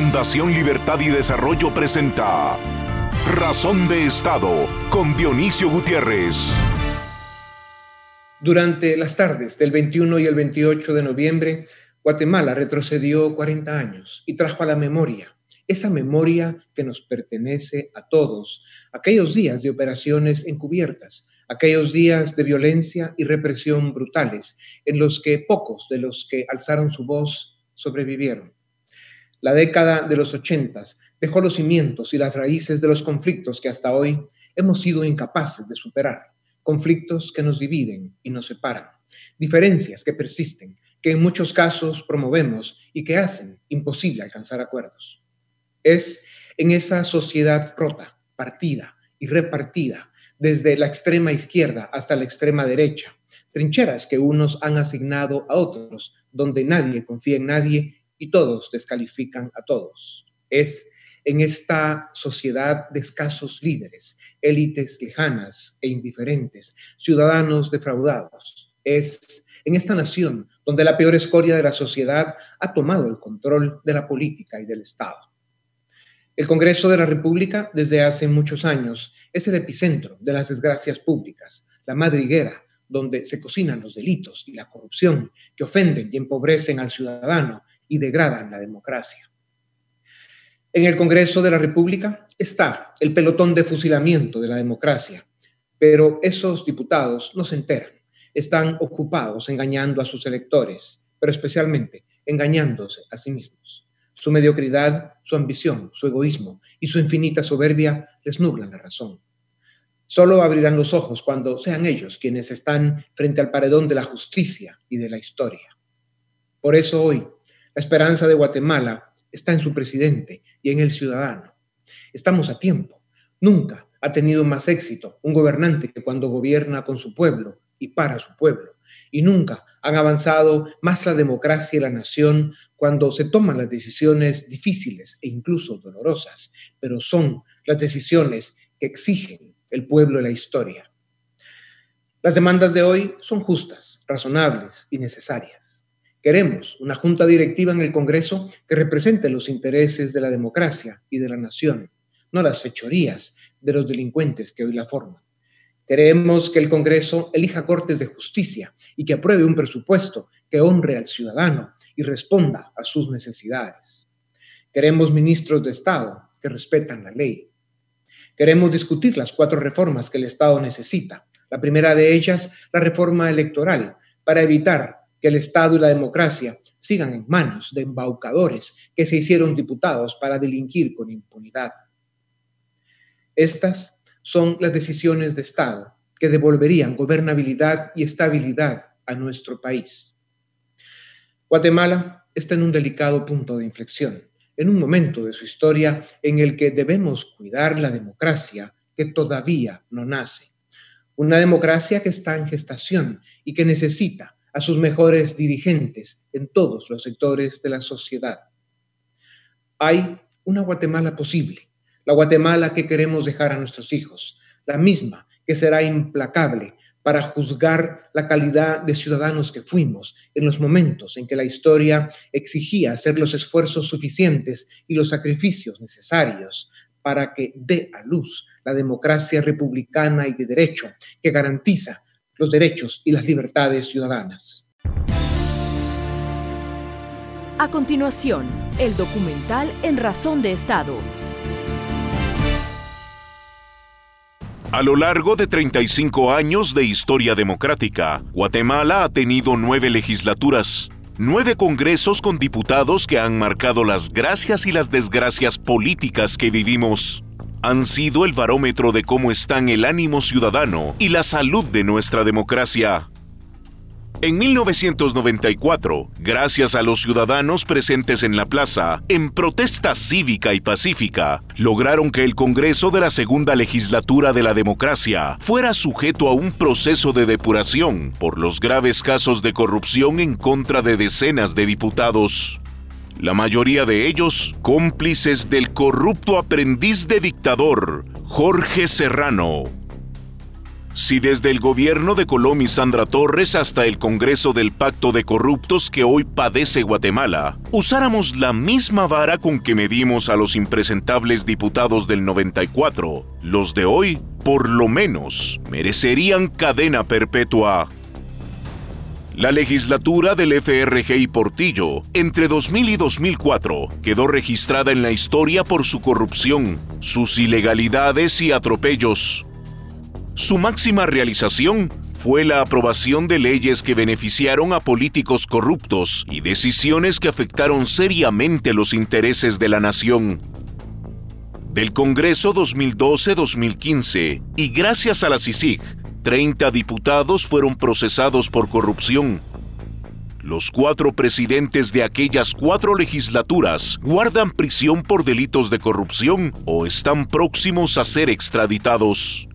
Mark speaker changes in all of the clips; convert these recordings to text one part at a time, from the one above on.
Speaker 1: Fundación Libertad y Desarrollo presenta Razón de Estado con Dionisio Gutiérrez.
Speaker 2: Durante las tardes del 21 y el 28 de noviembre, Guatemala retrocedió 40 años y trajo a la memoria, esa memoria que nos pertenece a todos, aquellos días de operaciones encubiertas, aquellos días de violencia y represión brutales, en los que pocos de los que alzaron su voz sobrevivieron. La década de los ochentas dejó los cimientos y las raíces de los conflictos que hasta hoy hemos sido incapaces de superar, conflictos que nos dividen y nos separan, diferencias que persisten, que en muchos casos promovemos y que hacen imposible alcanzar acuerdos. Es en esa sociedad rota, partida y repartida, desde la extrema izquierda hasta la extrema derecha, trincheras que unos han asignado a otros, donde nadie confía en nadie y todos descalifican a todos. Es en esta sociedad de escasos líderes, élites lejanas e indiferentes, ciudadanos defraudados. Es en esta nación donde la peor escoria de la sociedad ha tomado el control de la política y del Estado. El Congreso de la República, desde hace muchos años, es el epicentro de las desgracias públicas, la madriguera donde se cocinan los delitos y la corrupción que ofenden y empobrecen al ciudadano y degradan la democracia. En el Congreso de la República está el pelotón de fusilamiento de la democracia, pero esos diputados no se enteran, están ocupados engañando a sus electores, pero especialmente engañándose a sí mismos. Su mediocridad, su ambición, su egoísmo y su infinita soberbia les nublan la razón. Solo abrirán los ojos cuando sean ellos quienes están frente al paredón de la justicia y de la historia. Por eso hoy la esperanza de Guatemala está en su presidente y en el ciudadano. Estamos a tiempo. Nunca ha tenido más éxito un gobernante que cuando gobierna con su pueblo y para su pueblo. Y nunca han avanzado más la democracia y la nación cuando se toman las decisiones difíciles e incluso dolorosas, pero son las decisiones que exigen el pueblo y la historia. Las demandas de hoy son justas, razonables y necesarias. Queremos una junta directiva en el Congreso que represente los intereses de la democracia y de la nación, no las fechorías de los delincuentes que hoy la forman. Queremos que el Congreso elija cortes de justicia y que apruebe un presupuesto que honre al ciudadano y responda a sus necesidades. Queremos ministros de Estado que respetan la ley. Queremos discutir las cuatro reformas que el Estado necesita. La primera de ellas, la reforma electoral, para evitar que el Estado y la democracia sigan en manos de embaucadores que se hicieron diputados para delinquir con impunidad. Estas son las decisiones de Estado que devolverían gobernabilidad y estabilidad a nuestro país. Guatemala está en un delicado punto de inflexión, en un momento de su historia en el que debemos cuidar la democracia que todavía no nace. Una democracia que está en gestación y que necesita a sus mejores dirigentes en todos los sectores de la sociedad. Hay una Guatemala posible, la Guatemala que queremos dejar a nuestros hijos, la misma que será implacable para juzgar la calidad de ciudadanos que fuimos en los momentos en que la historia exigía hacer los esfuerzos suficientes y los sacrificios necesarios para que dé a luz la democracia republicana y de derecho que garantiza los derechos y las libertades ciudadanas.
Speaker 3: A continuación, el documental En Razón de Estado.
Speaker 1: A lo largo de 35 años de historia democrática, Guatemala ha tenido nueve legislaturas, nueve congresos con diputados que han marcado las gracias y las desgracias políticas que vivimos han sido el barómetro de cómo están el ánimo ciudadano y la salud de nuestra democracia. En 1994, gracias a los ciudadanos presentes en la plaza, en protesta cívica y pacífica, lograron que el Congreso de la Segunda Legislatura de la Democracia fuera sujeto a un proceso de depuración por los graves casos de corrupción en contra de decenas de diputados la mayoría de ellos cómplices del corrupto aprendiz de dictador, Jorge Serrano. Si desde el gobierno de Colom y Sandra Torres hasta el Congreso del Pacto de Corruptos que hoy padece Guatemala, usáramos la misma vara con que medimos a los impresentables diputados del 94, los de hoy, por lo menos, merecerían cadena perpetua. La legislatura del FRG y Portillo, entre 2000 y 2004, quedó registrada en la historia por su corrupción, sus ilegalidades y atropellos. Su máxima realización fue la aprobación de leyes que beneficiaron a políticos corruptos y decisiones que afectaron seriamente los intereses de la nación. Del Congreso 2012-2015 y gracias a la CICIG, 30 diputados fueron procesados por corrupción. Los cuatro presidentes de aquellas cuatro legislaturas guardan prisión por delitos de corrupción o están próximos a ser extraditados.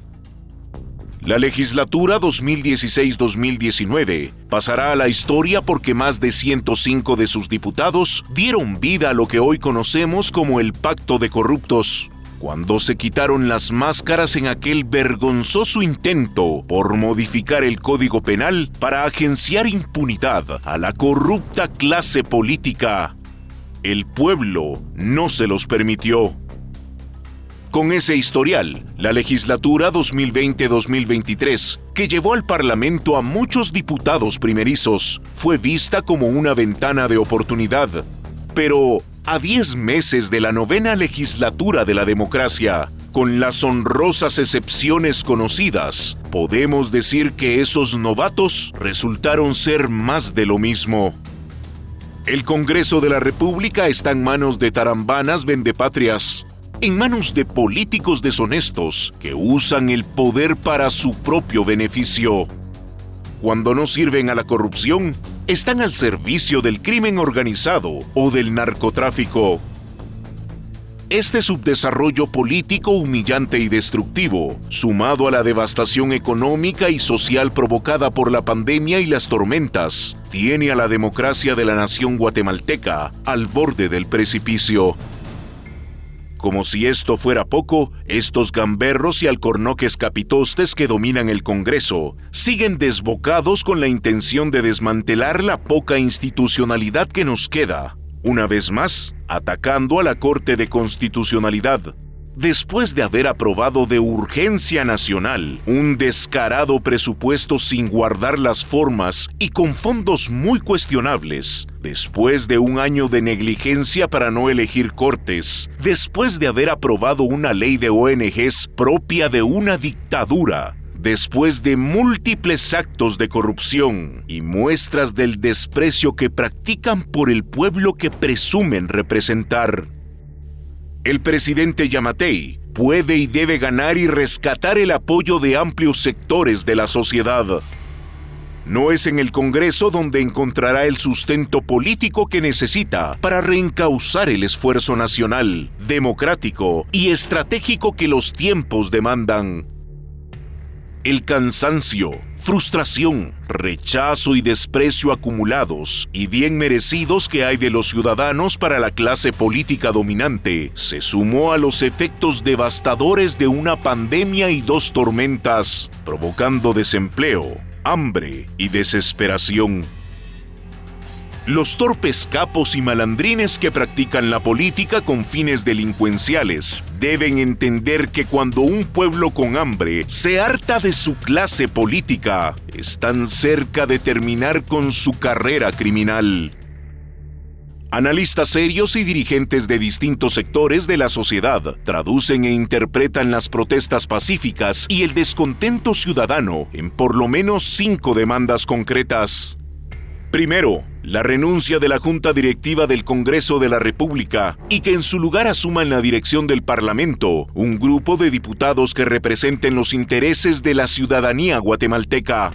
Speaker 1: La legislatura 2016-2019 pasará a la historia porque más de 105 de sus diputados dieron vida a lo que hoy conocemos como el Pacto de Corruptos, cuando se quitaron las máscaras en aquel vergonzoso intento por modificar el Código Penal para agenciar impunidad a la corrupta clase política. El pueblo no se los permitió. Con ese historial, la legislatura 2020-2023, que llevó al Parlamento a muchos diputados primerizos, fue vista como una ventana de oportunidad. Pero, a 10 meses de la novena legislatura de la democracia, con las honrosas excepciones conocidas, podemos decir que esos novatos resultaron ser más de lo mismo. El Congreso de la República está en manos de tarambanas vendepatrias, en manos de políticos deshonestos que usan el poder para su propio beneficio. Cuando no sirven a la corrupción, están al servicio del crimen organizado o del narcotráfico. Este subdesarrollo político humillante y destructivo, sumado a la devastación económica y social provocada por la pandemia y las tormentas, tiene a la democracia de la nación guatemalteca al borde del precipicio. Como si esto fuera poco, estos gamberros y alcornoques capitostes que dominan el Congreso siguen desbocados con la intención de desmantelar la poca institucionalidad que nos queda, una vez más atacando a la Corte de Constitucionalidad, después de haber aprobado de urgencia nacional un descarado presupuesto sin guardar las formas y con fondos muy cuestionables, después de un año de negligencia para no elegir cortes, después de haber aprobado una ley de ONGs propia de una dictadura, después de múltiples actos de corrupción y muestras del desprecio que practican por el pueblo que presumen representar. El presidente Yamatei puede y debe ganar y rescatar el apoyo de amplios sectores de la sociedad. No es en el Congreso donde encontrará el sustento político que necesita para reencauzar el esfuerzo nacional, democrático y estratégico que los tiempos demandan. El cansancio, frustración, rechazo y desprecio acumulados y bien merecidos que hay de los ciudadanos para la clase política dominante se sumó a los efectos devastadores de una pandemia y dos tormentas, provocando desempleo, hambre y desesperación. Los torpes capos y malandrines que practican la política con fines delincuenciales deben entender que cuando un pueblo con hambre se harta de su clase política, están cerca de terminar con su carrera criminal. Analistas serios y dirigentes de distintos sectores de la sociedad traducen e interpretan las protestas pacíficas y el descontento ciudadano en por lo menos cinco demandas concretas. Primero, la renuncia de la Junta Directiva del Congreso de la República y que en su lugar asuman la dirección del Parlamento un grupo de diputados que representen los intereses de la ciudadanía guatemalteca.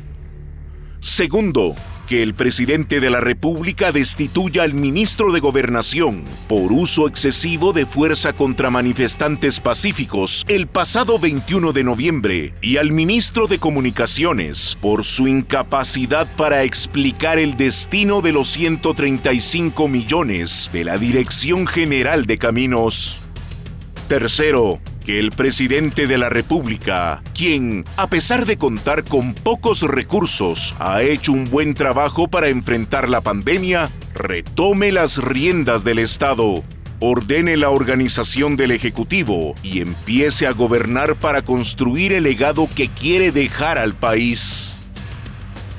Speaker 1: Segundo, que el presidente de la República destituya al ministro de Gobernación por uso excesivo de fuerza contra manifestantes pacíficos el pasado 21 de noviembre y al ministro de Comunicaciones por su incapacidad para explicar el destino de los 135 millones de la Dirección General de Caminos. Tercero, que el presidente de la República, quien, a pesar de contar con pocos recursos, ha hecho un buen trabajo para enfrentar la pandemia, retome las riendas del Estado, ordene la organización del Ejecutivo y empiece a gobernar para construir el legado que quiere dejar al país.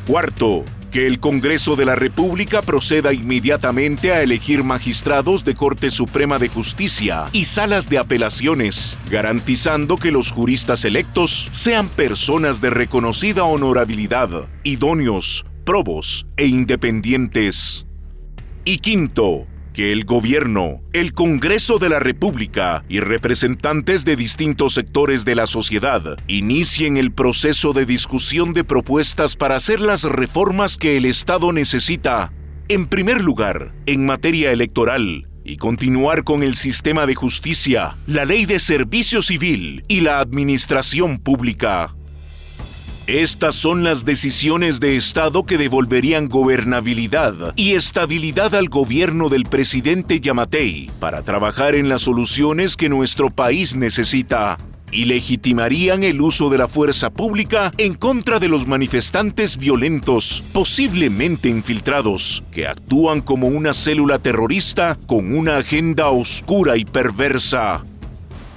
Speaker 1: Cuarto, que el Congreso de la República proceda inmediatamente a elegir magistrados de Corte Suprema de Justicia y salas de apelaciones, garantizando que los juristas electos sean personas de reconocida honorabilidad, idóneos, probos e independientes. Y quinto, que el gobierno, el Congreso de la República y representantes de distintos sectores de la sociedad inicien el proceso de discusión de propuestas para hacer las reformas que el Estado necesita, en primer lugar, en materia electoral, y continuar con el sistema de justicia, la ley de servicio civil y la administración pública. Estas son las decisiones de Estado que devolverían gobernabilidad y estabilidad al gobierno del presidente Yamatei para trabajar en las soluciones que nuestro país necesita y legitimarían el uso de la fuerza pública en contra de los manifestantes violentos, posiblemente infiltrados, que actúan como una célula terrorista con una agenda oscura y perversa.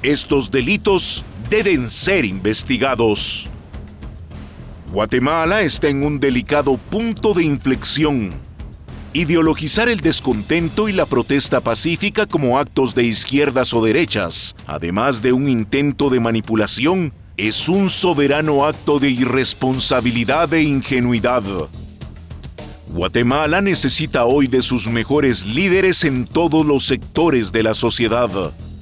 Speaker 1: Estos delitos deben ser investigados. Guatemala está en un delicado punto de inflexión. Ideologizar el descontento y la protesta pacífica como actos de izquierdas o derechas, además de un intento de manipulación, es un soberano acto de irresponsabilidad e ingenuidad. Guatemala necesita hoy de sus mejores líderes en todos los sectores de la sociedad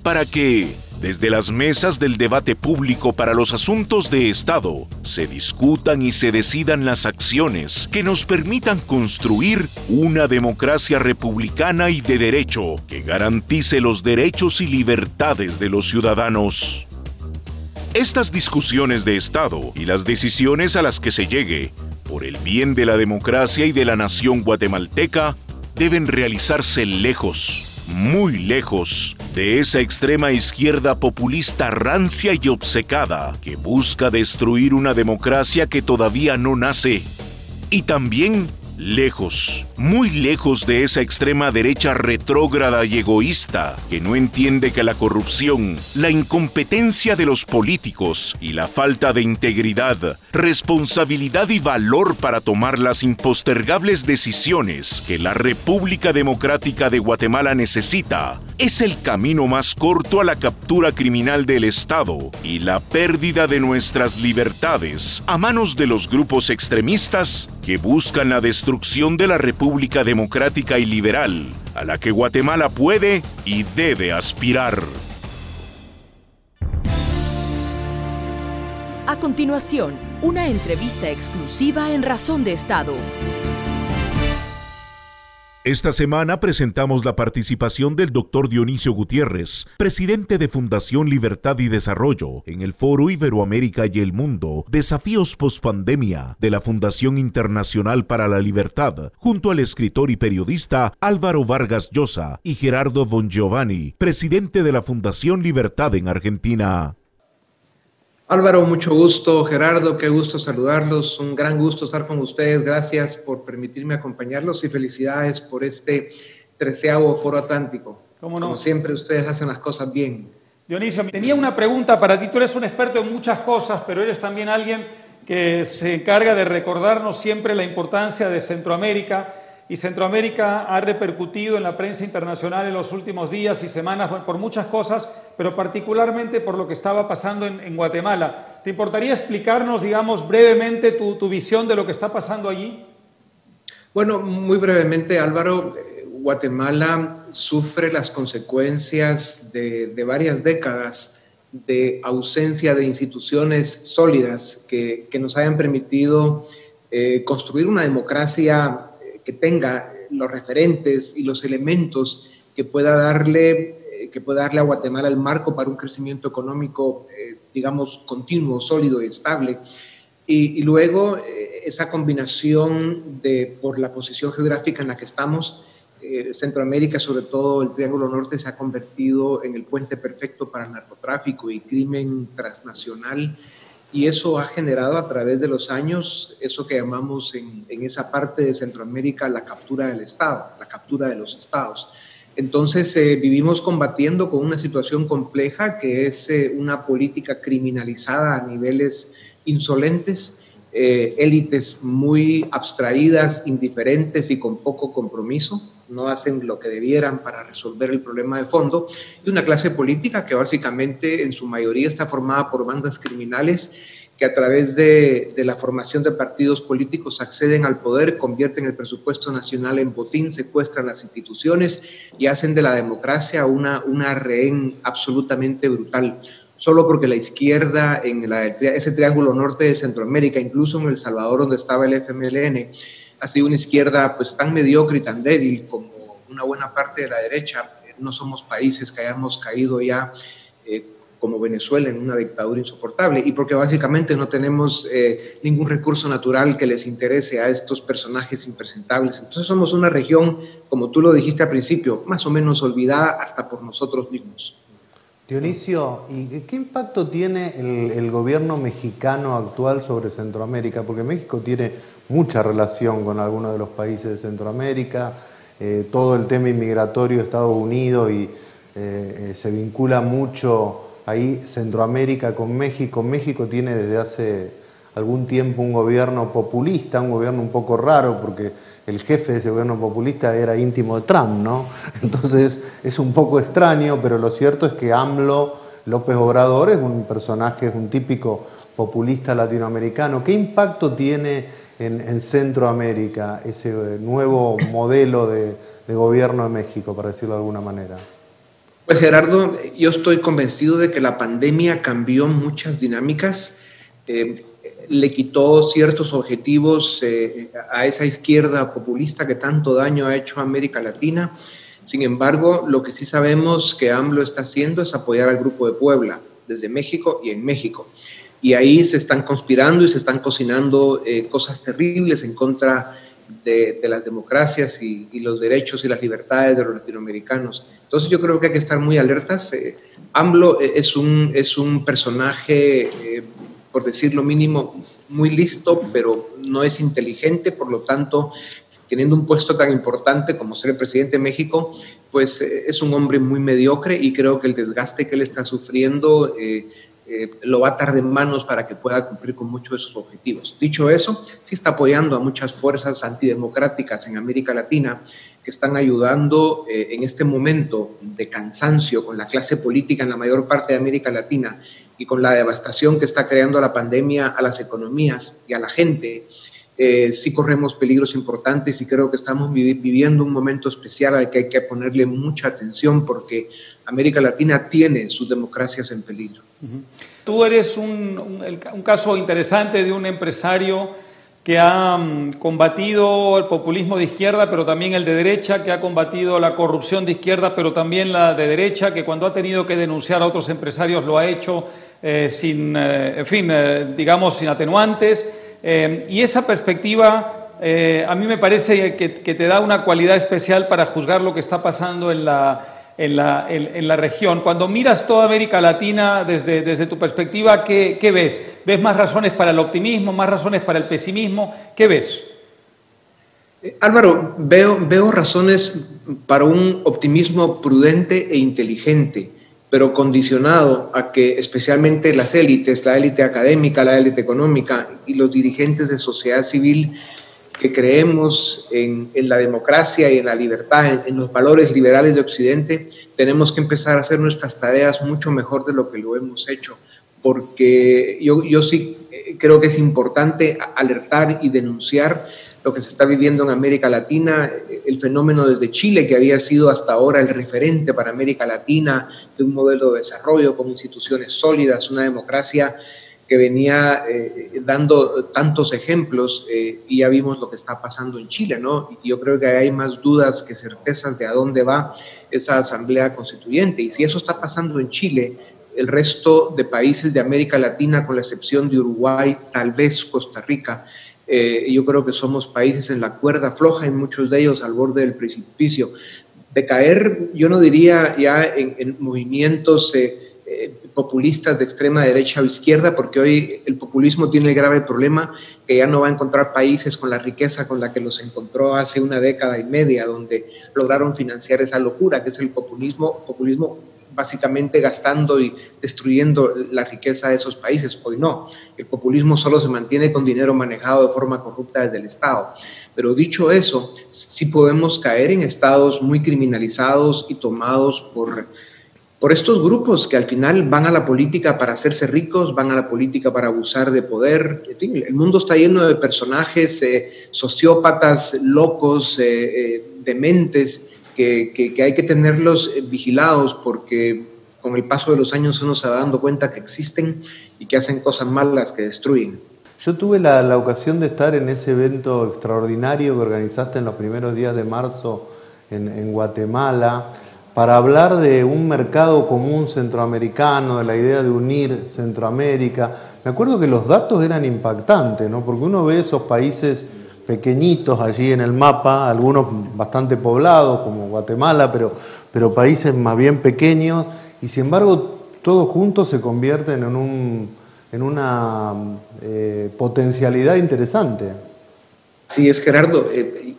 Speaker 1: para que, desde las mesas del debate público para los asuntos de Estado, se discutan y se decidan las acciones que nos permitan construir una democracia republicana y de derecho que garantice los derechos y libertades de los ciudadanos. Estas discusiones de Estado y las decisiones a las que se llegue, por el bien de la democracia y de la nación guatemalteca, deben realizarse lejos muy lejos de esa extrema izquierda populista rancia y obcecada que busca destruir una democracia que todavía no nace. Y también lejos, muy lejos de esa extrema derecha retrógrada y egoísta que no entiende que la corrupción, la incompetencia de los políticos y la falta de integridad, responsabilidad y valor para tomar las impostergables decisiones que la República Democrática de Guatemala necesita, es el camino más corto a la captura criminal del Estado y la pérdida de nuestras libertades a manos de los grupos extremistas que buscan la destrucción de la República Democrática y Liberal, a la que Guatemala puede y debe aspirar.
Speaker 3: A continuación, una entrevista exclusiva en Razón de Estado.
Speaker 1: Esta semana presentamos la participación del doctor Dionisio Gutiérrez, presidente de Fundación Libertad y Desarrollo, en el Foro Iberoamérica y el Mundo, Desafíos Postpandemia de la Fundación Internacional para la Libertad, junto al escritor y periodista Álvaro Vargas Llosa y Gerardo Von Giovanni, presidente de la Fundación Libertad en Argentina.
Speaker 2: Álvaro, mucho gusto. Gerardo, qué gusto saludarlos. Un gran gusto estar con ustedes. Gracias por permitirme acompañarlos y felicidades por este treceavo foro atlántico. Como siempre, ustedes hacen las cosas bien.
Speaker 4: Dionisio, tenía una pregunta para ti. Tú eres un experto en muchas cosas, pero eres también alguien que se encarga de recordarnos siempre la importancia de Centroamérica y Centroamérica ha repercutido en la prensa internacional en los últimos días y semanas por muchas cosas, pero particularmente por lo que estaba pasando en, Guatemala. ¿Te importaría explicarnos, digamos, brevemente tu, visión de lo que está pasando allí?
Speaker 2: Bueno, muy brevemente, Álvaro, Guatemala sufre las consecuencias de, varias décadas de ausencia de instituciones sólidas que, nos hayan permitido eh, construir una democracia que tenga los referentes y los elementos que pueda darle, eh, que pueda darle a Guatemala el marco para un crecimiento económico, eh, digamos, continuo, sólido y estable. Y, luego eh, esa combinación de, por la posición geográfica en la que estamos, eh, Centroamérica, sobre todo el Triángulo Norte, se ha convertido en el puente perfecto para el narcotráfico y crimen transnacional. Y eso ha generado a través de los años eso que llamamos en, esa parte de Centroamérica la captura del Estado, la captura de los estados. Entonces eh, vivimos combatiendo con una situación compleja que es eh, una política criminalizada a niveles insolentes, eh, élites muy abstraídas, indiferentes y con poco compromiso, no hacen lo que debieran para resolver el problema de fondo, y una clase política que básicamente en su mayoría está formada por bandas criminales que a través de, la formación de partidos políticos acceden al poder, convierten el presupuesto nacional en botín, secuestran las instituciones y hacen de la democracia una, una rehén absolutamente brutal. Solo porque la izquierda en ese triángulo norte de Centroamérica, incluso en El Salvador donde estaba el FMLN, ha sido una izquierda pues tan mediocre y tan débil como una buena parte de la derecha. No somos países que hayamos caído ya eh, como Venezuela en una dictadura insoportable y porque básicamente no tenemos eh, ningún recurso natural que les interese a estos personajes impresentables. Entonces somos una región, como tú lo dijiste al principio, más o menos olvidada hasta por nosotros mismos.
Speaker 5: Dionisio, ¿y qué impacto tiene el, gobierno mexicano actual sobre Centroamérica? Porque México tiene mucha relación con algunos de los países de Centroamérica, eh, todo el tema inmigratorio Estados Unidos y eh, se vincula mucho ahí Centroamérica con México. México tiene desde hace algún tiempo un gobierno populista, un gobierno un poco raro, porque el jefe de ese gobierno populista era íntimo de Trump, ¿no? Entonces es un poco extraño, pero lo cierto es que AMLO López Obrador es un personaje, es un típico populista latinoamericano. ¿Qué impacto tiene en, Centroamérica ese nuevo modelo de gobierno de México, para decirlo de alguna manera?
Speaker 2: Pues Gerardo, yo estoy convencido de que la pandemia cambió muchas dinámicas, eh, le quitó ciertos objetivos eh, a esa izquierda populista que tanto daño ha hecho a América Latina. Sin embargo, lo que sí sabemos que AMLO está haciendo es apoyar al Grupo de Puebla, desde México y en México. Y ahí se están conspirando y se están cocinando eh, cosas terribles en contra de, las democracias y, los derechos y las libertades de los latinoamericanos. Entonces yo creo que hay que estar muy alertas. Eh, AMLO es un, es un personaje, por decir lo mínimo, muy listo, pero no es inteligente, por lo tanto, teniendo un puesto tan importante como ser el presidente de México, pues es un hombre muy mediocre y creo que el desgaste que él está sufriendo eh, lo va a atar de manos para que pueda cumplir con muchos de sus objetivos. Dicho eso, sí está apoyando a muchas fuerzas antidemocráticas en América Latina que están ayudando eh, en este momento de cansancio con la clase política en la mayor parte de América Latina y con la devastación que está creando la pandemia a las economías y a la gente. Eh, sí corremos peligros importantes y creo que estamos viviendo un momento especial al que hay que ponerle mucha atención porque América Latina tiene sus democracias en peligro.
Speaker 4: Tú eres un, caso interesante de un empresario que ha mm, combatido el populismo de izquierda, pero también el de derecha, que ha combatido la corrupción de izquierda, pero también la de derecha, que cuando ha tenido que denunciar a otros empresarios lo ha hecho eh, sin, eh, en fin, eh, digamos, sin atenuantes. y esa perspectiva a mí me parece que, que te da una cualidad especial para juzgar lo que está pasando en la, en la, en, la, región. Cuando miras toda América Latina desde, desde tu perspectiva, ¿qué, ¿qué, ves? ¿Ves más razones para el optimismo, más razones para el pesimismo? ¿Qué ves?
Speaker 2: Eh, Álvaro, veo, veo razones para un optimismo prudente e inteligente, pero condicionado a que especialmente las élites, la élite académica, la élite económica y los dirigentes de sociedad civil que creemos en, la democracia y en la libertad, en, los valores liberales de Occidente, tenemos que empezar a hacer nuestras tareas mucho mejor de lo que lo hemos hecho, porque yo, yo sí eh, creo que es importante alertar y denunciar lo que se está viviendo en América Latina, el fenómeno desde Chile, que había sido hasta ahora el referente para América Latina de un modelo de desarrollo con instituciones sólidas, una democracia que venía eh, dando tantos ejemplos eh, y ya vimos lo que está pasando en Chile, ¿no? Yo creo que hay más dudas que certezas de a dónde va esa asamblea constituyente. Y si eso está pasando en Chile, el resto de países de América Latina, con la excepción de Uruguay, tal vez Costa Rica, Eh, yo creo que somos países en la cuerda floja y muchos de ellos al borde del precipicio. De caer, yo no diría ya en, movimientos eh, eh, populistas de extrema derecha o izquierda, porque hoy el populismo tiene el grave problema que ya no va a encontrar países con la riqueza con la que los encontró hace una década y media, donde lograron financiar esa locura que es el populismo, populismo básicamente gastando y destruyendo la riqueza de esos países. Hoy no, el populismo solo se mantiene con dinero manejado de forma corrupta desde el Estado. Pero dicho eso, sí podemos caer en estados muy criminalizados y tomados por, por estos grupos que al final van a la política para hacerse ricos, van a la política para abusar de poder. En fin, el mundo está lleno de personajes eh, sociópatas, locos, eh, eh, dementes que, hay que tenerlos eh, vigilados porque con el paso de los años uno se va dando cuenta que existen y que hacen cosas malas que destruyen.
Speaker 5: Yo tuve la, ocasión de estar en ese evento extraordinario que organizaste en los primeros días de marzo en, Guatemala para hablar de un mercado común centroamericano, de la idea de unir Centroamérica. Me acuerdo que los datos eran impactantes, ¿no? porque uno ve esos países pequeñitos allí en el mapa, algunos bastante poblados como Guatemala, pero, pero países más bien pequeños, y sin embargo todos juntos se convierten en, un, en una eh, potencialidad interesante.
Speaker 2: Sí, es Gerardo. Eh,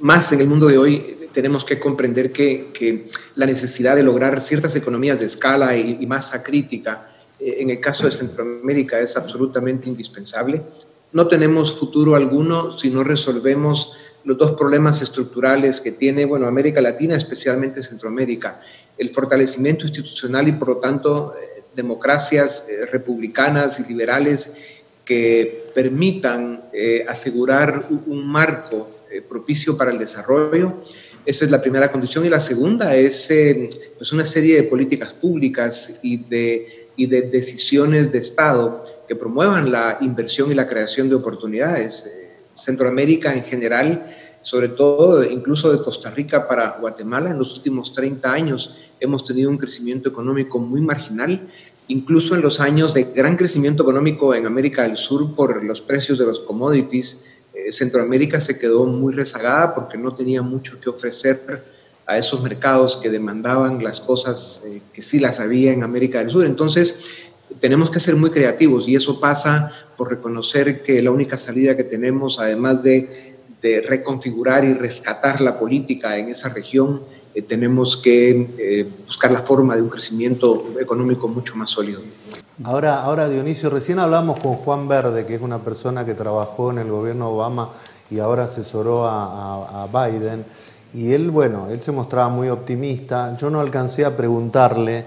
Speaker 2: más en el mundo de hoy tenemos que comprender que, la necesidad de lograr ciertas economías de escala y, y masa crítica eh, en el caso de Centroamérica es absolutamente indispensable no tenemos futuro alguno si no resolvemos los dos problemas estructurales que tiene, bueno, América Latina, especialmente Centroamérica, el fortalecimiento institucional y por lo tanto eh, democracias eh, republicanas y liberales que permitan eh, asegurar un, marco propicio para el desarrollo. Esa es la primera condición. Y la segunda es pues una serie de políticas públicas y de, y de decisiones de Estado que promuevan la inversión y la creación de oportunidades. Eh, Centroamérica en general, sobre todo incluso de Costa Rica para Guatemala, en los últimos 30 años hemos tenido un crecimiento económico muy marginal, incluso en los años de gran crecimiento económico en América del Sur por los precios de los commodities, eh, Centroamérica se quedó muy rezagada porque no tenía mucho que ofrecer a esos mercados que demandaban las cosas eh, que sí las había en América del Sur. Entonces, tenemos que ser muy creativos y eso pasa por reconocer que la única salida que tenemos, además de, reconfigurar y rescatar la política en esa región, eh, tenemos que eh, buscar la forma de un crecimiento económico mucho más sólido.
Speaker 5: Ahora, ahora, Dionisio, recién hablamos con Juan Verde, que es una persona que trabajó en el gobierno Obama y ahora asesoró a, Biden. Y él, bueno, él se mostraba muy optimista. Yo no alcancé a preguntarle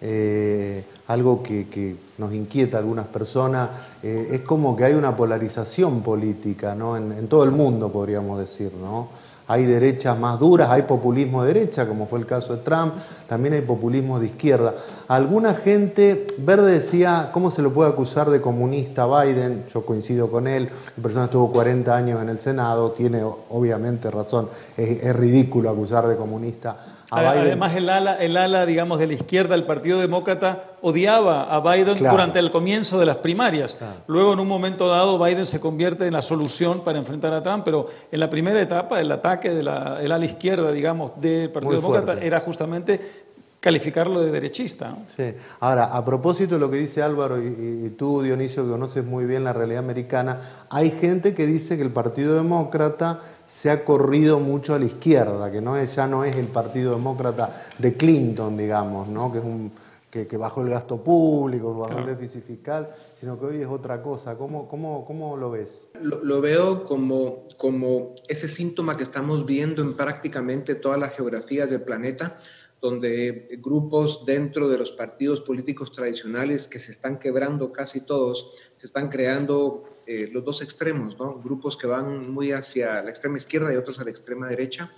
Speaker 5: eh, algo que, nos inquieta a algunas personas, eh, es como que hay una polarización política ¿no? en, todo el mundo, podríamos decir. ¿no? Hay derechas más duras, hay populismo de derecha, como fue el caso de Trump, también hay populismo de izquierda. Alguna gente, Verde decía, ¿cómo se lo puede acusar de comunista Biden? Yo coincido con él, la persona estuvo 40 años en el Senado, tiene obviamente razón, es ridículo acusar de comunista
Speaker 4: Además, el ala, el ala, digamos, de la izquierda, el Partido Demócrata, odiaba a Biden durante el comienzo de las primarias. Luego, en un momento dado, Biden se convierte en la solución para enfrentar a Trump, pero en la primera etapa, el ataque del ala izquierda, digamos, del Partido Demócrata era justamente calificarlo de derechista.
Speaker 5: Sí. Ahora, a propósito de lo que dice Álvaro y, y, tú, Dionisio, que conoces muy bien la realidad americana, hay gente que dice que el Partido Demócrata se ha corrido mucho a la izquierda, que no ya no es el Partido Demócrata de Clinton, digamos, ¿no? que, es un, que, bajó el gasto público, bajó el déficit fiscal, sino que hoy es otra cosa. ¿Cómo, cómo, cómo lo ves?
Speaker 2: Lo, veo como, como ese síntoma que estamos viendo en prácticamente todas las geografías del planeta, donde grupos dentro de los partidos políticos tradicionales que se están quebrando casi todos, se están creando eh, los dos extremos, ¿no? grupos que van muy hacia la extrema izquierda y otros a la extrema derecha.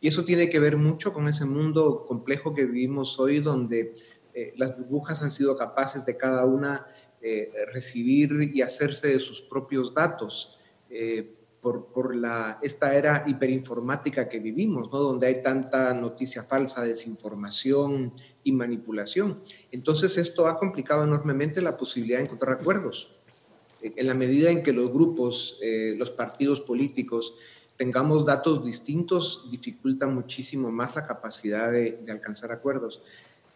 Speaker 2: Y eso tiene que ver mucho con ese mundo complejo que vivimos hoy, donde eh, las burbujas han sido capaces de cada una eh, recibir y hacerse de sus propios datos. Por, la, esta era hiperinformática que vivimos, ¿no? donde hay tanta noticia falsa, desinformación y manipulación. Entonces esto ha complicado enormemente la posibilidad de encontrar acuerdos En la medida en que los grupos, eh, los partidos políticos, tengamos datos distintos, dificulta muchísimo más la capacidad de, alcanzar acuerdos.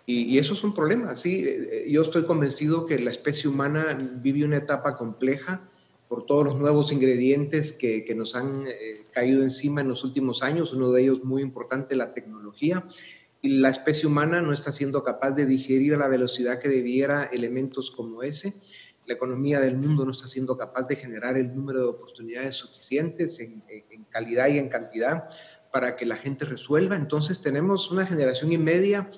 Speaker 2: Y, eso es un problema, sí. Eh, yo estoy convencido que la especie humana vive una etapa compleja por todos los nuevos ingredientes que, que nos han eh, caído encima en los últimos años, uno de ellos muy importante, la tecnología. Y la especie humana no está siendo capaz de digerir a la velocidad que debiera elementos como ese la economía del mundo no está siendo capaz de generar el número de oportunidades suficientes en, calidad y en cantidad para que la gente resuelva. Entonces tenemos una generación y media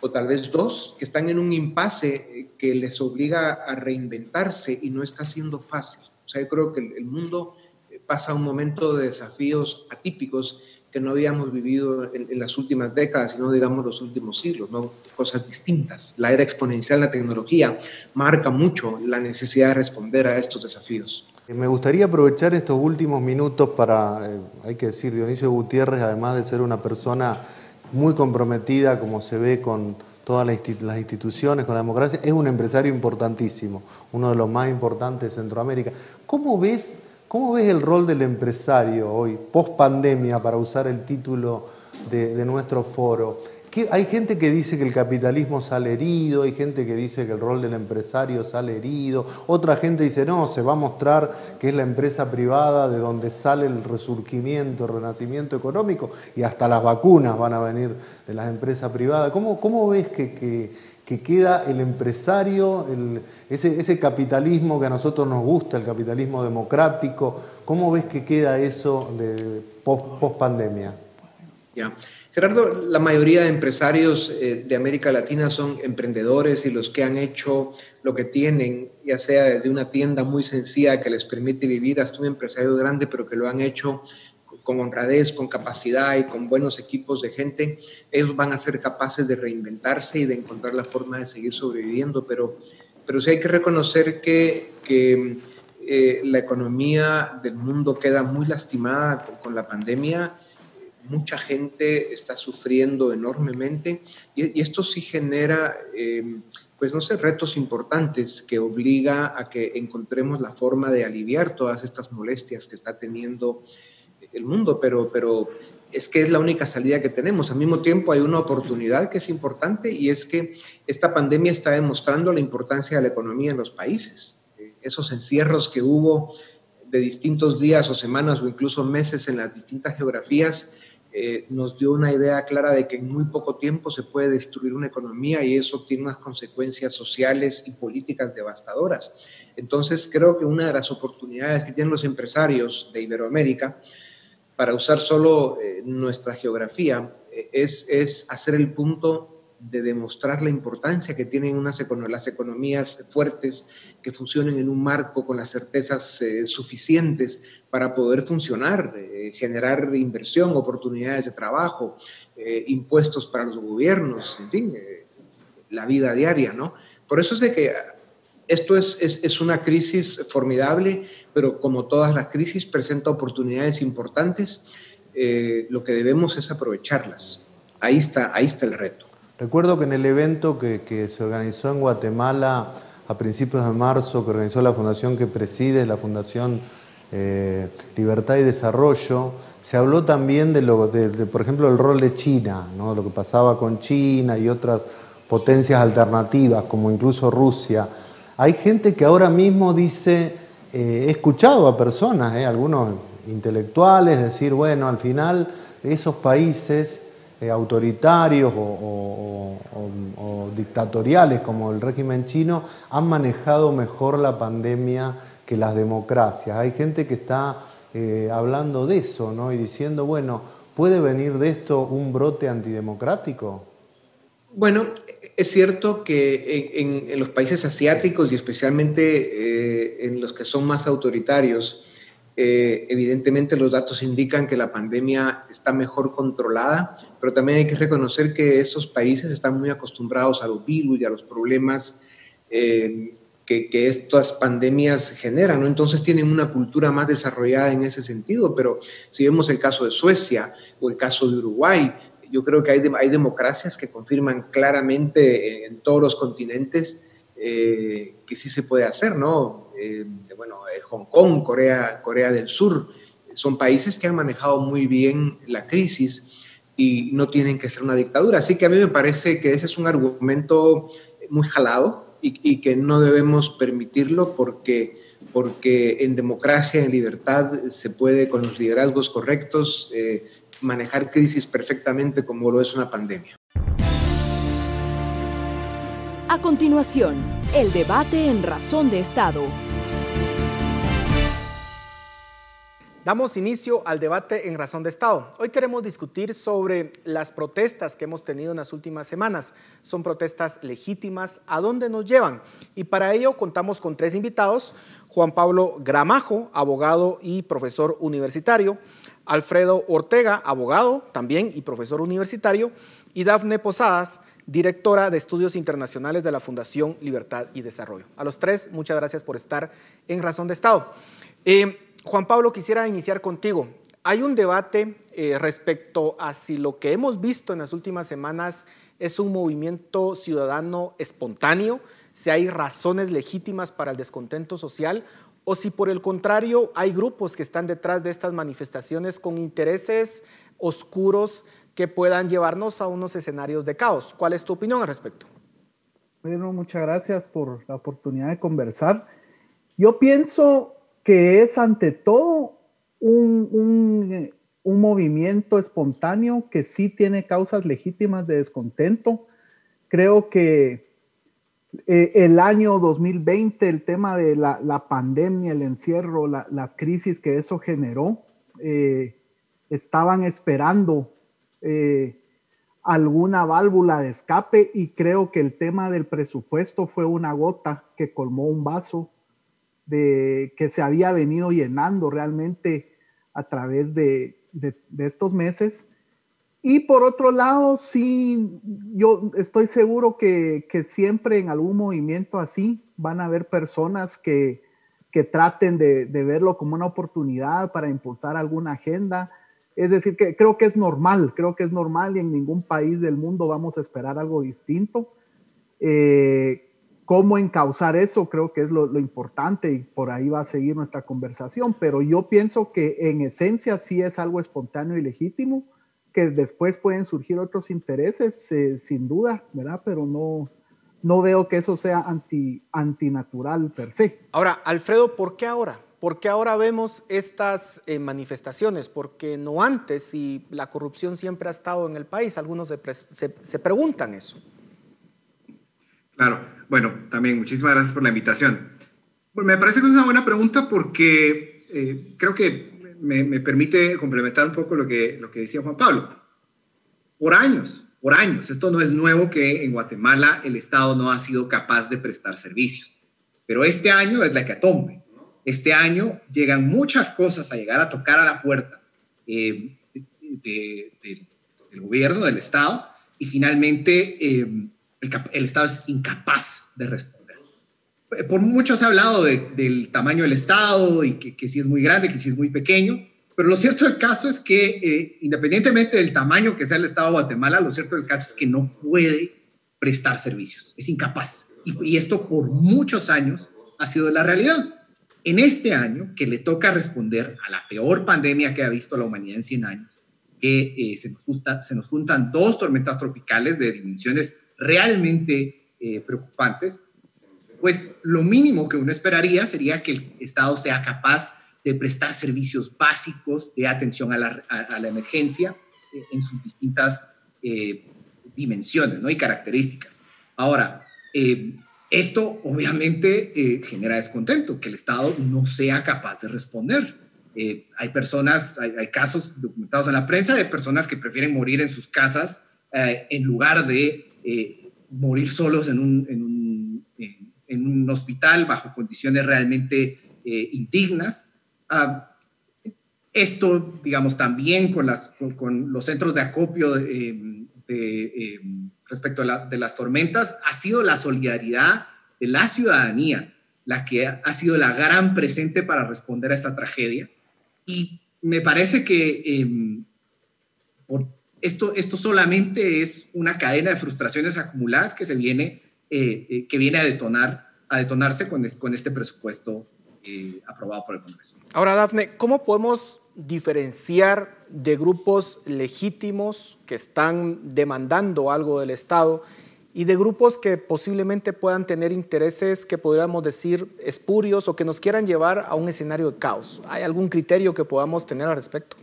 Speaker 2: o tal vez dos que están en un impasse eh, que les obliga a reinventarse y no está siendo fácil. O sea, yo creo que el mundo eh, pasa un momento de desafíos atípicos que no habíamos vivido en, las últimas décadas, sino digamos los últimos siglos, ¿no? cosas distintas. La era exponencial de la tecnología marca mucho la necesidad de responder a estos desafíos.
Speaker 5: Me gustaría aprovechar estos últimos minutos para, eh, hay que decir, Dionisio Gutiérrez, además de ser una persona muy comprometida, como se ve con todas las instituciones, con la democracia, es un empresario importantísimo, uno de los más importantes de Centroamérica. ¿Cómo ves ¿Cómo ves el rol del empresario hoy, post pandemia, para usar el título de, nuestro foro? Hay gente que dice que el capitalismo sale herido, hay gente que dice que el rol del empresario sale herido, otra gente dice no, se va a mostrar que es la empresa privada de donde sale el resurgimiento, el renacimiento económico y hasta las vacunas van a venir de las empresas privadas. ¿Cómo, cómo ves que que queda el empresario, ese, capitalismo que a nosotros nos gusta, el capitalismo democrático. ¿Cómo ves que queda eso de post, pandemia?
Speaker 2: Ya. Gerardo, la mayoría de empresarios eh, de América Latina son emprendedores y los que han hecho lo que tienen, ya sea desde una tienda muy sencilla que les permite vivir hasta un empresario grande, pero que lo han hecho con honradez, con capacidad y con buenos equipos de gente, ellos van a ser capaces de reinventarse y de encontrar la forma de seguir sobreviviendo, pero, pero sí hay que reconocer que, eh, la economía del mundo queda muy lastimada con, la pandemia, mucha gente está sufriendo enormemente y, esto sí genera... Eh, pues no sé, retos importantes que obliga a que encontremos la forma de aliviar todas estas molestias que está teniendo el mundo, pero, pero es que es la única salida que tenemos. Al mismo tiempo hay una oportunidad que es importante y es que esta pandemia está demostrando la importancia de la economía en los países. Esos encierros que hubo de distintos días o semanas o incluso meses en las distintas geografías eh, nos dio una idea clara de que en muy poco tiempo se puede destruir una economía y eso tiene unas consecuencias sociales y políticas devastadoras. Entonces creo que una de las oportunidades que tienen los empresarios de Iberoamérica para usar solo eh, nuestra geografía, eh, es, es, hacer el punto de demostrar la importancia que tienen unas las economías fuertes que funcionen en un marco con las certezas eh, suficientes para poder funcionar, generar inversión, oportunidades de trabajo, impuestos para los gobiernos, en fin, la vida diaria, ¿no? Por eso es de que esto es, una crisis formidable, pero como todas las crisis presenta oportunidades importantes. Eh, lo que debemos es aprovecharlas. Ahí está, ahí está el reto.
Speaker 5: Recuerdo que en el evento que, se organizó en Guatemala a principios de marzo, que organizó la fundación que preside, la Fundación eh, Libertad y Desarrollo, se habló también de, lo, por ejemplo, el rol de China, ¿no? lo que pasaba con China y otras potencias alternativas, como incluso Rusia. Hay gente que ahora mismo dice, eh, he escuchado a personas, eh, algunos intelectuales, decir, bueno, al final esos países eh, autoritarios o, dictatoriales como el régimen chino han manejado mejor la pandemia que las democracias. Hay gente que está hablando de eso ¿no? y diciendo, bueno, ¿puede venir de esto un brote antidemocrático?
Speaker 2: Bueno, es cierto que en, los países asiáticos y especialmente eh, en los que son más autoritarios, eh, evidentemente los datos indican que la pandemia está mejor controlada, pero también hay que reconocer que esos países están muy acostumbrados a los virus y a los problemas eh, que, que, estas pandemias generan, ¿no? Entonces tienen una cultura más desarrollada en ese sentido, pero si vemos el caso de Suecia o el caso de Uruguay, yo creo que hay, hay democracias que confirman claramente en, todos los continentes eh, que sí se puede hacer, ¿no? Bueno, Hong Kong, Corea, Corea del Sur. Son países que han manejado muy bien la crisis y no tienen que ser una dictadura. Así que a mí me parece que ese es un argumento muy jalado y, que no debemos permitirlo porque, porque en democracia, en libertad, se puede con los liderazgos correctos eh, manejar crisis perfectamente como lo es una pandemia.
Speaker 3: A continuación, el debate en Razón de Estado.
Speaker 6: Damos inicio al debate en Razón de Estado. Hoy queremos discutir sobre las protestas que hemos tenido en las últimas semanas. Son protestas legítimas, ¿a dónde nos llevan? Y para ello contamos con tres invitados. Juan Pablo Gramajo, abogado y profesor universitario. Alfredo Ortega, abogado también y profesor universitario. Y Dafne Posadas, directora de Estudios Internacionales de la Fundación Libertad y Desarrollo. A los tres, muchas gracias por estar en Razón de Estado. Eh, Juan Pablo, quisiera iniciar contigo. Hay un debate eh, respecto a si lo que hemos visto en las últimas semanas es un movimiento ciudadano espontáneo, si hay razones legítimas para el descontento social o si por el contrario hay grupos que están detrás de estas manifestaciones con intereses oscuros que puedan llevarnos a unos escenarios de caos. ¿Cuál es tu opinión al respecto?
Speaker 7: Bueno, muchas gracias por la oportunidad de conversar. Yo pienso que es ante todo un, movimiento espontáneo que sí tiene causas legítimas de descontento. Creo que eh, el año 2020, el tema de la, pandemia, el encierro, las crisis que eso generó, eh, estaban esperando eh, alguna válvula de escape y creo que el tema del presupuesto fue una gota que colmó un vaso de, que se había venido llenando realmente a través de, estos meses. Y por otro lado, sí, yo estoy seguro que, siempre en algún movimiento así van a haber personas que, traten de, verlo como una oportunidad para impulsar alguna agenda. Es decir, que creo que es normal, creo que es normal y en ningún país del mundo vamos a esperar algo distinto. Eh, cómo encauzar eso creo que es lo, importante y por ahí va a seguir nuestra conversación, pero yo pienso que en esencia sí es algo espontáneo y legítimo, que después pueden surgir otros intereses, eh, sin duda, ¿verdad? Pero no, no veo que eso sea anti, antinatural per se.
Speaker 6: Ahora, Alfredo, ¿por qué ahora? ¿Por qué ahora vemos estas eh, manifestaciones? Porque no antes, y la corrupción siempre ha estado en el país, algunos se, se preguntan eso.
Speaker 8: Claro, bueno, también muchísimas gracias por la invitación. Bueno, me parece que es una buena pregunta porque eh, creo que me, permite complementar un poco lo que, lo que decía Juan Pablo. Por años, por años, esto no es nuevo que en Guatemala el Estado no ha sido capaz de prestar servicios, pero este año es la hecatombe. Este año llegan muchas cosas a llegar a tocar a la puerta eh, del gobierno, del Estado, y finalmente... Eh, el, Estado es incapaz de responder. Por mucho se ha hablado del tamaño del Estado y que, si es muy grande, que si es muy pequeño, pero lo cierto del caso es que eh, independientemente del tamaño que sea el Estado de Guatemala, lo cierto del caso es que no puede prestar servicios, es incapaz. Y, esto por muchos años ha sido la realidad. En este año, que le toca responder a la peor pandemia que ha visto la humanidad en 100 años, que eh, se, nos se nos juntan dos tormentas tropicales de dimensiones realmente eh, preocupantes, pues lo mínimo que uno esperaría sería que el Estado sea capaz de prestar servicios básicos de atención a la, emergencia eh, en sus distintas eh, dimensiones ¿no? y características. Ahora, esto obviamente genera descontento, que el Estado no sea capaz de responder. hay personas, hay, hay, casos documentados en la prensa de personas que prefieren morir en sus casas en lugar de eh, morir solos en un, en, un, en un, hospital bajo condiciones realmente eh, indignas. Ah, esto, digamos, también con, las, con, los centros de acopio de, eh, respecto a la, de las tormentas, ha sido la solidaridad de la ciudadanía la que ha, sido la gran presente para responder a esta tragedia. Y me parece que em, por, esto, esto solamente es una cadena de frustraciones acumuladas que se viene, eh, eh, que viene a detonar a detonarse con, con este presupuesto eh, aprobado por el Congreso.
Speaker 6: Ahora, Dafne, ¿cómo podemos diferenciar de grupos legítimos que están demandando algo del Estado y de grupos que posiblemente puedan tener intereses que podríamos decir espurios o que nos quieran llevar a un escenario de caos? ¿Hay algún criterio que podamos tener al respecto?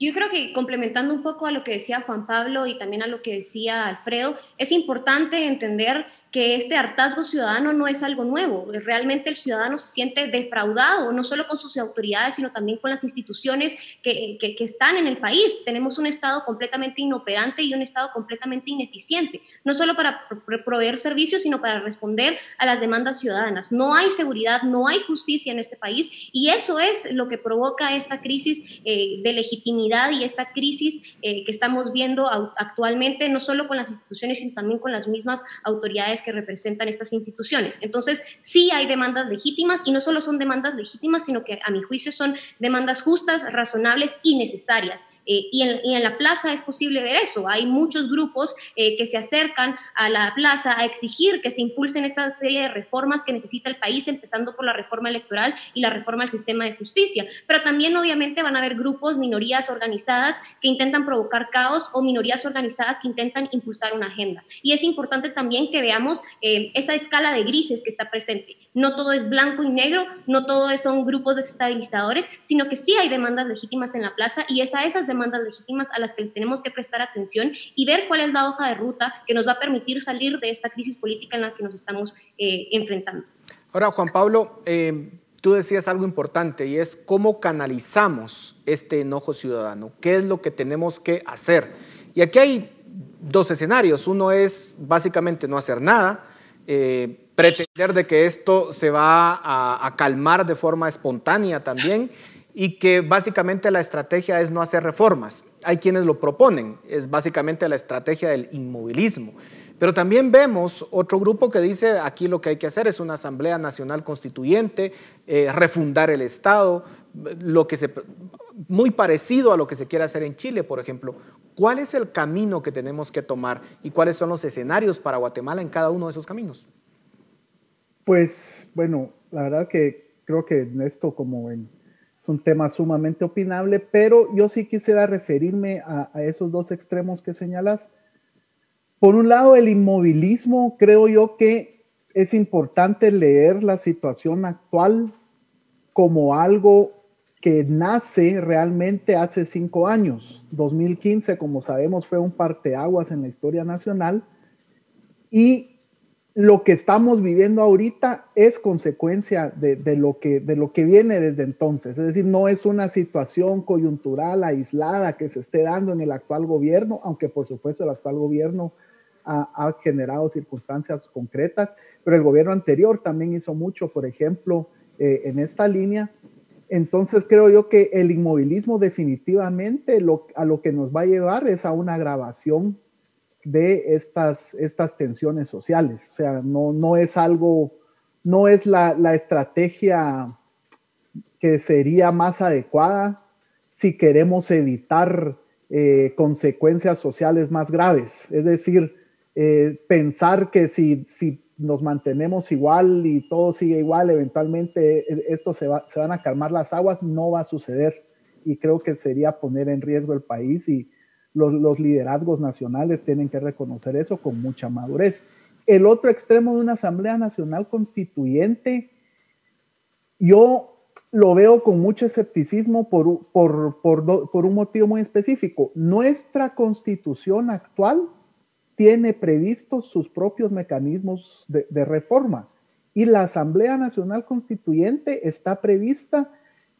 Speaker 9: Yo creo que complementando un poco a lo que decía Juan Pablo y también a lo que decía Alfredo, es importante entender que este hartazgo ciudadano no es algo nuevo. Realmente el ciudadano se siente defraudado, no solo con sus autoridades, sino también con las instituciones que, están en el país. Tenemos un Estado completamente inoperante y un Estado completamente ineficiente, no solo para proveer servicios, sino para responder a las demandas ciudadanas. No hay seguridad, no hay justicia en este país y eso es lo que provoca esta crisis eh, de legitimidad y esta crisis eh, que estamos viendo actualmente, no solo con las instituciones, sino también con las mismas autoridades que representan estas instituciones. Entonces, sí hay demandas legítimas y no solo son demandas legítimas, sino que a mi juicio son demandas justas, razonables y necesarias. Eh, y, en, la plaza es posible ver eso. Hay muchos grupos eh, que se acercan a la plaza a exigir que se impulsen esta serie de reformas que necesita el país, empezando por la reforma electoral y la reforma al sistema de justicia. Pero también obviamente van a haber grupos, minorías organizadas que intentan provocar caos o minorías organizadas que intentan impulsar una agenda. Y es importante también que veamos eh, esa escala de grises que está presente. No todo es blanco y negro, no todo son grupos desestabilizadores, sino que sí hay demandas legítimas en la plaza y es a esas demandas legítimas a las que les tenemos que prestar atención y ver cuál es la hoja de ruta que nos va a permitir salir de esta crisis política en la que nos estamos eh, enfrentando.
Speaker 6: Ahora, Juan Pablo, eh, tú decías algo importante y es cómo canalizamos este enojo ciudadano, qué es lo que tenemos que hacer. Y aquí hay dos escenarios. Uno es básicamente no hacer nada, eh, pretender de que esto se va a, a calmar de forma espontánea también y que básicamente la estrategia es no hacer reformas. Hay quienes lo proponen, es básicamente la estrategia del inmovilismo. Pero también vemos otro grupo que dice aquí lo que hay que hacer es una Asamblea Nacional Constituyente, eh, refundar el Estado, lo que se, muy parecido a lo que se quiere hacer en Chile, por ejemplo. ¿Cuál es el camino que tenemos que tomar y cuáles son los escenarios para Guatemala en cada uno de esos caminos?
Speaker 7: Pues bueno, la verdad que creo que en esto como en un tema sumamente opinable, pero yo sí quisiera referirme a, esos dos extremos que señalas. Por un lado, el inmovilismo, creo yo que es importante leer la situación actual como algo que nace realmente hace cinco años. 2015, como sabemos, fue un parteaguas en la historia nacional y lo que estamos viviendo ahorita es consecuencia de, lo que, de lo que viene desde entonces. Es decir, no es una situación coyuntural, aislada, que se esté dando en el actual gobierno, aunque por supuesto el actual gobierno ha, generado circunstancias concretas, pero el gobierno anterior también hizo mucho, por ejemplo, eh, en esta línea. Entonces creo yo que el inmovilismo definitivamente lo, a lo que nos va a llevar es a una agravación de estas, estas tensiones sociales. O sea, no, no es algo, no es la, estrategia que sería más adecuada si queremos evitar eh, consecuencias sociales más graves. Es decir, eh, pensar que si, si nos mantenemos igual y todo sigue igual, eventualmente eh, esto se, va, se van a calmar las aguas, no va a suceder. Y creo que sería poner en riesgo el país y, los, liderazgos nacionales tienen que reconocer eso con mucha madurez. El otro extremo de una Asamblea Nacional Constituyente, yo lo veo con mucho escepticismo por, por, un motivo muy específico. Nuestra constitución actual tiene previstos sus propios mecanismos de, de reforma y la Asamblea Nacional Constituyente está prevista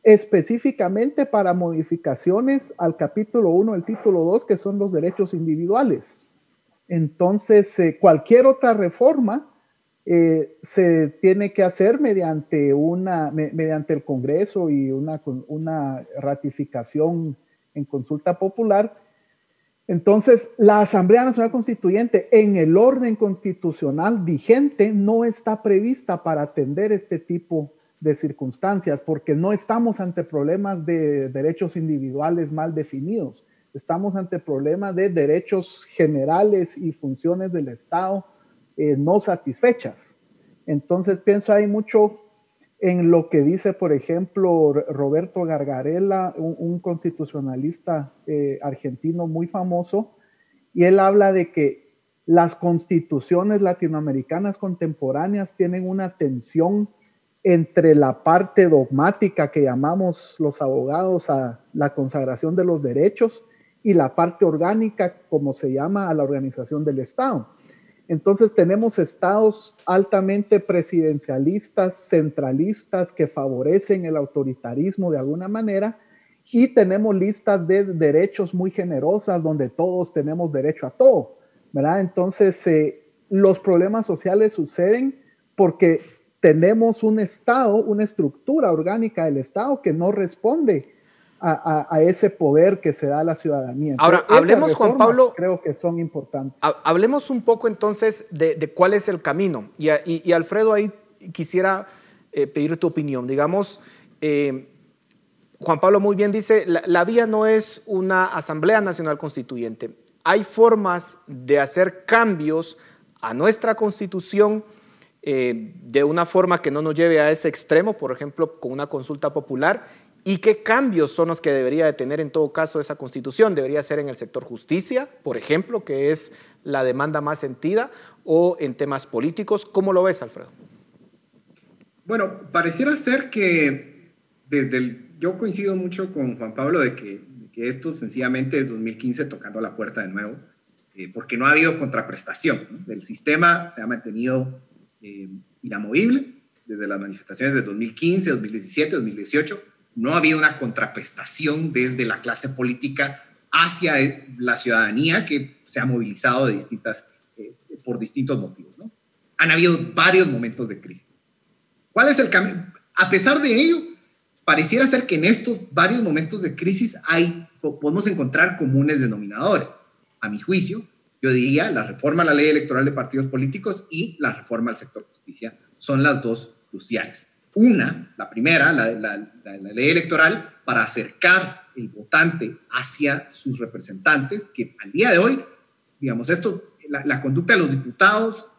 Speaker 7: específicamente para modificaciones al capítulo 1 del título 2, que son los derechos individuales. Entonces, eh, cualquier otra reforma eh, se tiene que hacer mediante, una, mediante el Congreso y una, una ratificación en consulta popular. Entonces, la Asamblea Nacional Constituyente en el orden constitucional vigente no está prevista para atender este tipo de circunstancias, porque no estamos ante problemas de derechos individuales mal definidos, estamos ante problemas de derechos generales y funciones del Estado eh, no satisfechas. Entonces pienso hay mucho en lo que dice, por ejemplo, Roberto Gargarella, un, constitucionalista eh, argentino muy famoso, y él habla de que las constituciones latinoamericanas contemporáneas tienen una tensión entre la parte dogmática que llamamos los abogados a la consagración de los derechos y la parte orgánica, como se llama, a la organización del Estado. Entonces tenemos estados altamente presidencialistas, centralistas, que favorecen el autoritarismo de alguna manera, y tenemos listas de derechos muy generosas donde todos tenemos derecho a todo, ¿verdad? Entonces eh, los problemas sociales suceden porque tenemos un Estado, una estructura orgánica del Estado que no responde a, ese poder que se da a la ciudadanía.
Speaker 6: Ahora, hablemos, Juan Pablo.
Speaker 7: Creo que son importantes.
Speaker 6: Hablemos un poco entonces de, cuál es el camino. Y, Alfredo, ahí quisiera eh, pedir tu opinión. Digamos, eh, Juan Pablo muy bien dice, la, vía no es una Asamblea Nacional Constituyente. Hay formas de hacer cambios a nuestra constitución eh, de una forma que no nos lleve a ese extremo, por ejemplo, con una consulta popular, ¿Y qué cambios son los que debería de tener en todo caso esa constitución? ¿Debería ser en el sector justicia, por ejemplo, que es la demanda más sentida, o en temas políticos? ¿Cómo lo ves, Alfredo?
Speaker 8: Bueno, pareciera ser que desde el... Yo coincido mucho con Juan Pablo de que, esto sencillamente es 2015 tocando la puerta de nuevo, eh, porque no ha habido contraprestación. El sistema se ha mantenido eh, inamovible desde las manifestaciones de 2015, 2017, 2018 no ha habido una contraprestación desde la clase política hacia la ciudadanía que se ha movilizado eh, por distintos motivos. ¿no? Han habido varios momentos de crisis. ¿Cuál es el cambio? A pesar de ello, pareciera ser que en estos varios momentos de crisis hay, podemos encontrar comunes denominadores. A mi juicio, yo diría la reforma a la ley electoral de partidos políticos y la reforma al sector justicia son las dos cruciales. Una, la primera, la, ley electoral, para acercar el votante hacia sus representantes, que al día de hoy, digamos, esto, la, conducta de los diputados,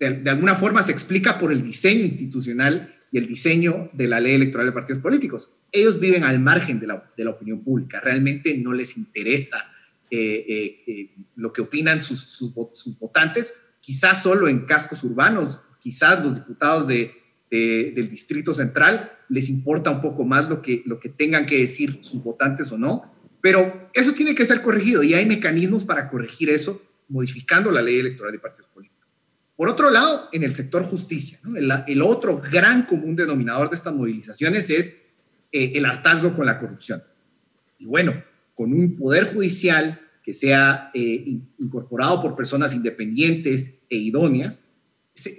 Speaker 8: de, alguna forma se explica por el diseño institucional y el diseño de la ley electoral de partidos políticos. Ellos viven al margen de la, opinión pública, realmente no les interesa eh, eh, eh, lo que opinan sus, votantes, quizás solo en cascos urbanos, quizás los diputados de, del Distrito Central, les importa un poco más lo que, lo que tengan que decir sus votantes o no, pero eso tiene que ser corregido y hay mecanismos para corregir eso modificando la ley electoral de partidos políticos. Por otro lado, en el sector justicia, el, otro gran común denominador de estas movilizaciones es el hartazgo con la corrupción. Y bueno, con un poder judicial que sea eh, incorporado por personas independientes e idóneas,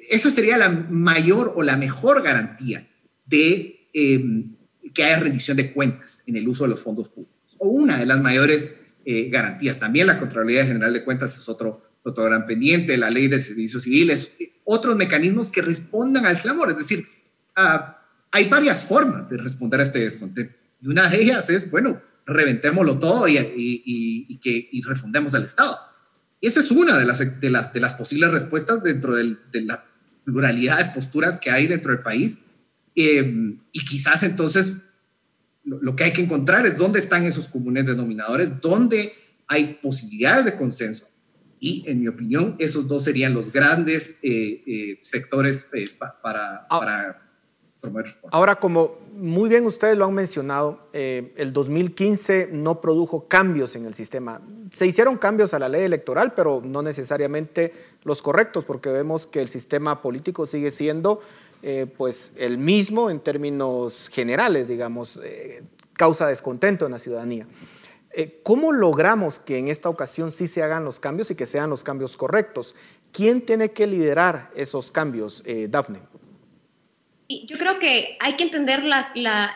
Speaker 8: esa sería la mayor o la mejor garantía de em, que haya rendición de cuentas en el uso de los fondos públicos. O una de las mayores eh, garantías. También la Contraloría General de Cuentas es otro, otro gran pendiente, la ley de servicios civiles, otros mecanismos que respondan al clamor. Es decir, ah, hay varias formas de responder a este descontento. Y una de ellas es, bueno, reventémoslo todo y, y, que, y refundemos al Estado. Esa es una de las, de las, de las posibles respuestas dentro de la pluralidad de posturas que hay dentro del país. Eh, y quizás entonces lo, que hay que encontrar es dónde están esos comunes denominadores, dónde hay posibilidades de consenso. Y en mi opinión, esos dos serían los grandes eh, eh, sectores para,
Speaker 6: ah.
Speaker 8: para
Speaker 6: Ahora, como muy bien ustedes lo han mencionado, eh, el 2015 no produjo cambios en el sistema. Se hicieron cambios a la ley electoral, pero no necesariamente los correctos, porque vemos que el sistema político sigue siendo eh, pues el mismo en términos generales, digamos, eh, causa descontento en la ciudadanía. ¿Cómo logramos que en esta ocasión sí se hagan los cambios y que sean los cambios correctos? ¿Quién tiene que liderar esos cambios, Dafne?
Speaker 9: Yo creo que hay que entender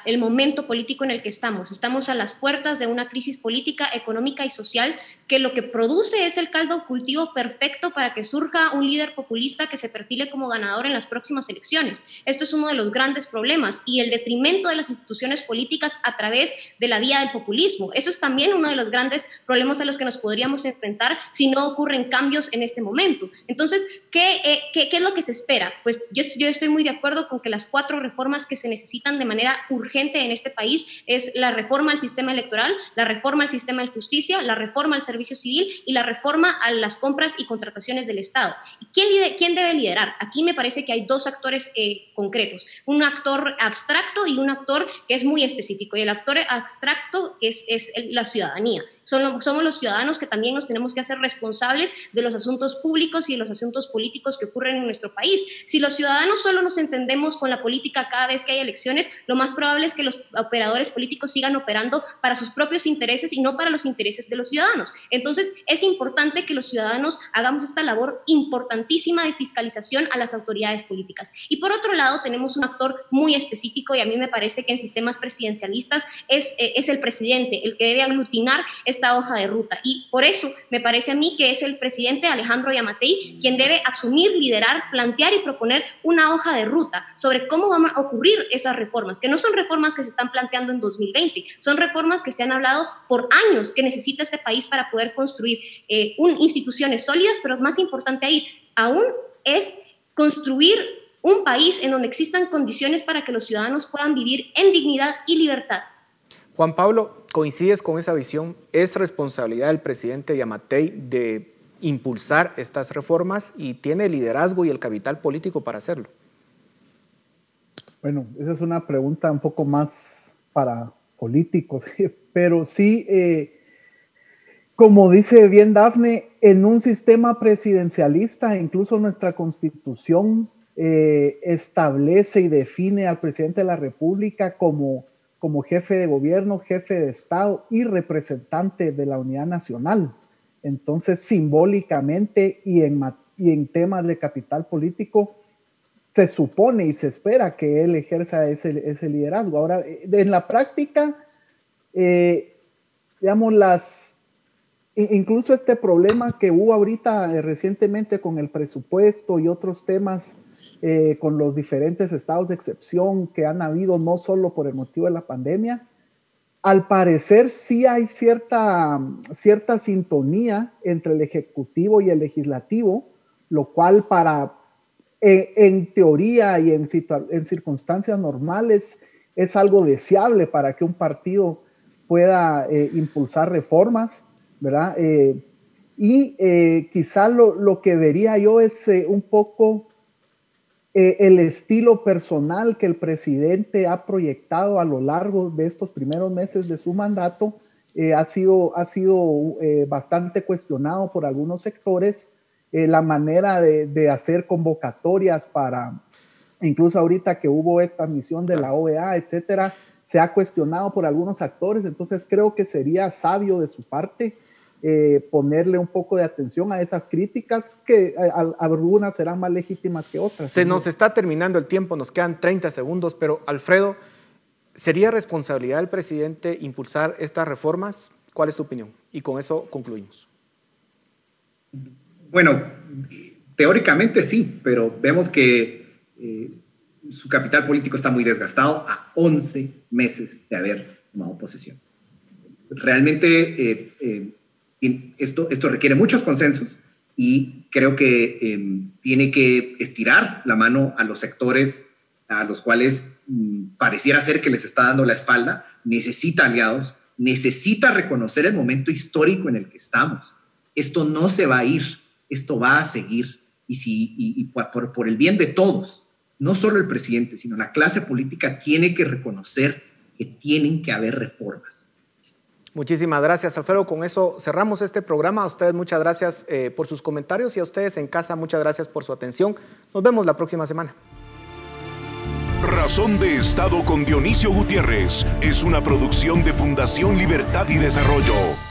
Speaker 9: el momento político en el que estamos. Estamos a las puertas de una crisis política, económica y social que lo que produce es el caldo cultivo perfecto para que surja un líder populista que se perfile como ganador en las próximas elecciones. Esto es uno de los grandes problemas y el detrimento de las instituciones políticas a través de la vía del populismo. Eso es también uno de los grandes problemas a los que nos podríamos enfrentar si no ocurren cambios en este momento. Entonces, ¿qué, eh, qué, qué es lo que se espera? Pues yo, yo estoy muy de acuerdo con que las cuatro reformas que se necesitan de manera urgente en este país es la reforma al sistema electoral, la reforma al sistema de justicia, la reforma al servicio civil y la reforma a las compras y contrataciones del Estado. ¿Quién, quién debe liderar? Aquí me parece que hay dos actores eh, concretos, un actor abstracto y un actor que es muy específico. Y el actor abstracto es, es la ciudadanía. Somos, somos los ciudadanos que también nos tenemos que hacer responsables de los asuntos públicos y de los asuntos políticos que ocurren en nuestro país. Si los ciudadanos solo nos entendemos con la política cada vez que hay elecciones, lo más probable es que los operadores políticos sigan operando para sus propios intereses y no para los intereses de los ciudadanos. Entonces, es importante que los ciudadanos hagamos esta labor importantísima de fiscalización a las autoridades políticas. Y por otro lado, tenemos un actor muy específico y a mí me parece que en sistemas presidencialistas es, eh, es el presidente el que debe aglutinar esta hoja de ruta. Y por eso me parece a mí que es el presidente Alejandro Yamatei quien debe asumir, liderar, plantear y proponer una hoja de ruta sobre cómo van a ocurrir esas reformas, que no son reformas que se están planteando en 2020, son reformas que se han hablado por años que necesita este país para poder construir eh, un, instituciones sólidas, pero más importante ahí aún es construir un país en donde existan condiciones para que los ciudadanos puedan vivir en dignidad y libertad.
Speaker 6: Juan Pablo, ¿coincides con esa visión? ¿Es responsabilidad del presidente Yamatei de impulsar estas reformas y tiene el liderazgo y el capital político para hacerlo?
Speaker 7: Bueno, esa es una pregunta un poco más para políticos, pero sí, eh, como dice bien Dafne, en un sistema presidencialista, incluso nuestra constitución eh, establece y define al presidente de la República como, como jefe de gobierno, jefe de Estado y representante de la unidad nacional. Entonces, simbólicamente y en, y en temas de capital político, se supone y se espera que él ejerza ese, ese liderazgo. Ahora, eh, en la práctica, eh, digamos, las, incluso este problema que hubo ahorita eh, recientemente con el presupuesto y otros temas con los diferentes estados de excepción que han habido, no solo por el motivo de la pandemia, al parecer sí hay cierta, cierta sintonía entre el ejecutivo y el legislativo, lo cual para, eh, en teoría y en, en, circunstancias normales es algo deseable para que un partido pueda eh, impulsar reformas, ¿verdad? Eh, y quizá lo, lo, que vería yo es un poco el estilo personal que el presidente ha proyectado a lo largo de estos primeros meses de su mandato. ha sido, ha sido bastante cuestionado por algunos sectores eh, la manera de, hacer convocatorias para, incluso ahorita que hubo esta misión de la OEA, etcétera, se ha cuestionado por algunos actores, entonces creo que sería sabio de su parte eh, ponerle un poco de atención a esas críticas que algunas serán más legítimas que otras.
Speaker 6: Se nos está terminando el tiempo, nos quedan 30 segundos, pero Alfredo, ¿sería responsabilidad del presidente impulsar estas reformas? ¿Cuál es tu opinión? Y con eso concluimos.
Speaker 8: Bueno, teóricamente sí, pero vemos que eh, su capital político está muy desgastado a 11 meses de haber tomado posesión. Realmente eh, eh, esto, esto requiere muchos consensos y creo que em, tiene que estirar la mano a los sectores a los cuales mm, pareciera ser que les está dando la espalda, necesita aliados, necesita reconocer el momento histórico en el que estamos. Esto no se va a ir esto va a seguir y, si, y, por, por el bien de todos, no solo el presidente, sino la clase política tiene que reconocer que tienen que haber reformas.
Speaker 6: Muchísimas gracias, Alfredo. Con eso cerramos este programa. A ustedes muchas gracias eh, por sus comentarios y a ustedes en casa muchas gracias por su atención. Nos vemos la próxima semana.
Speaker 1: Razón de Estado con Dionisio Gutiérrez es una producción de Fundación Libertad y Desarrollo.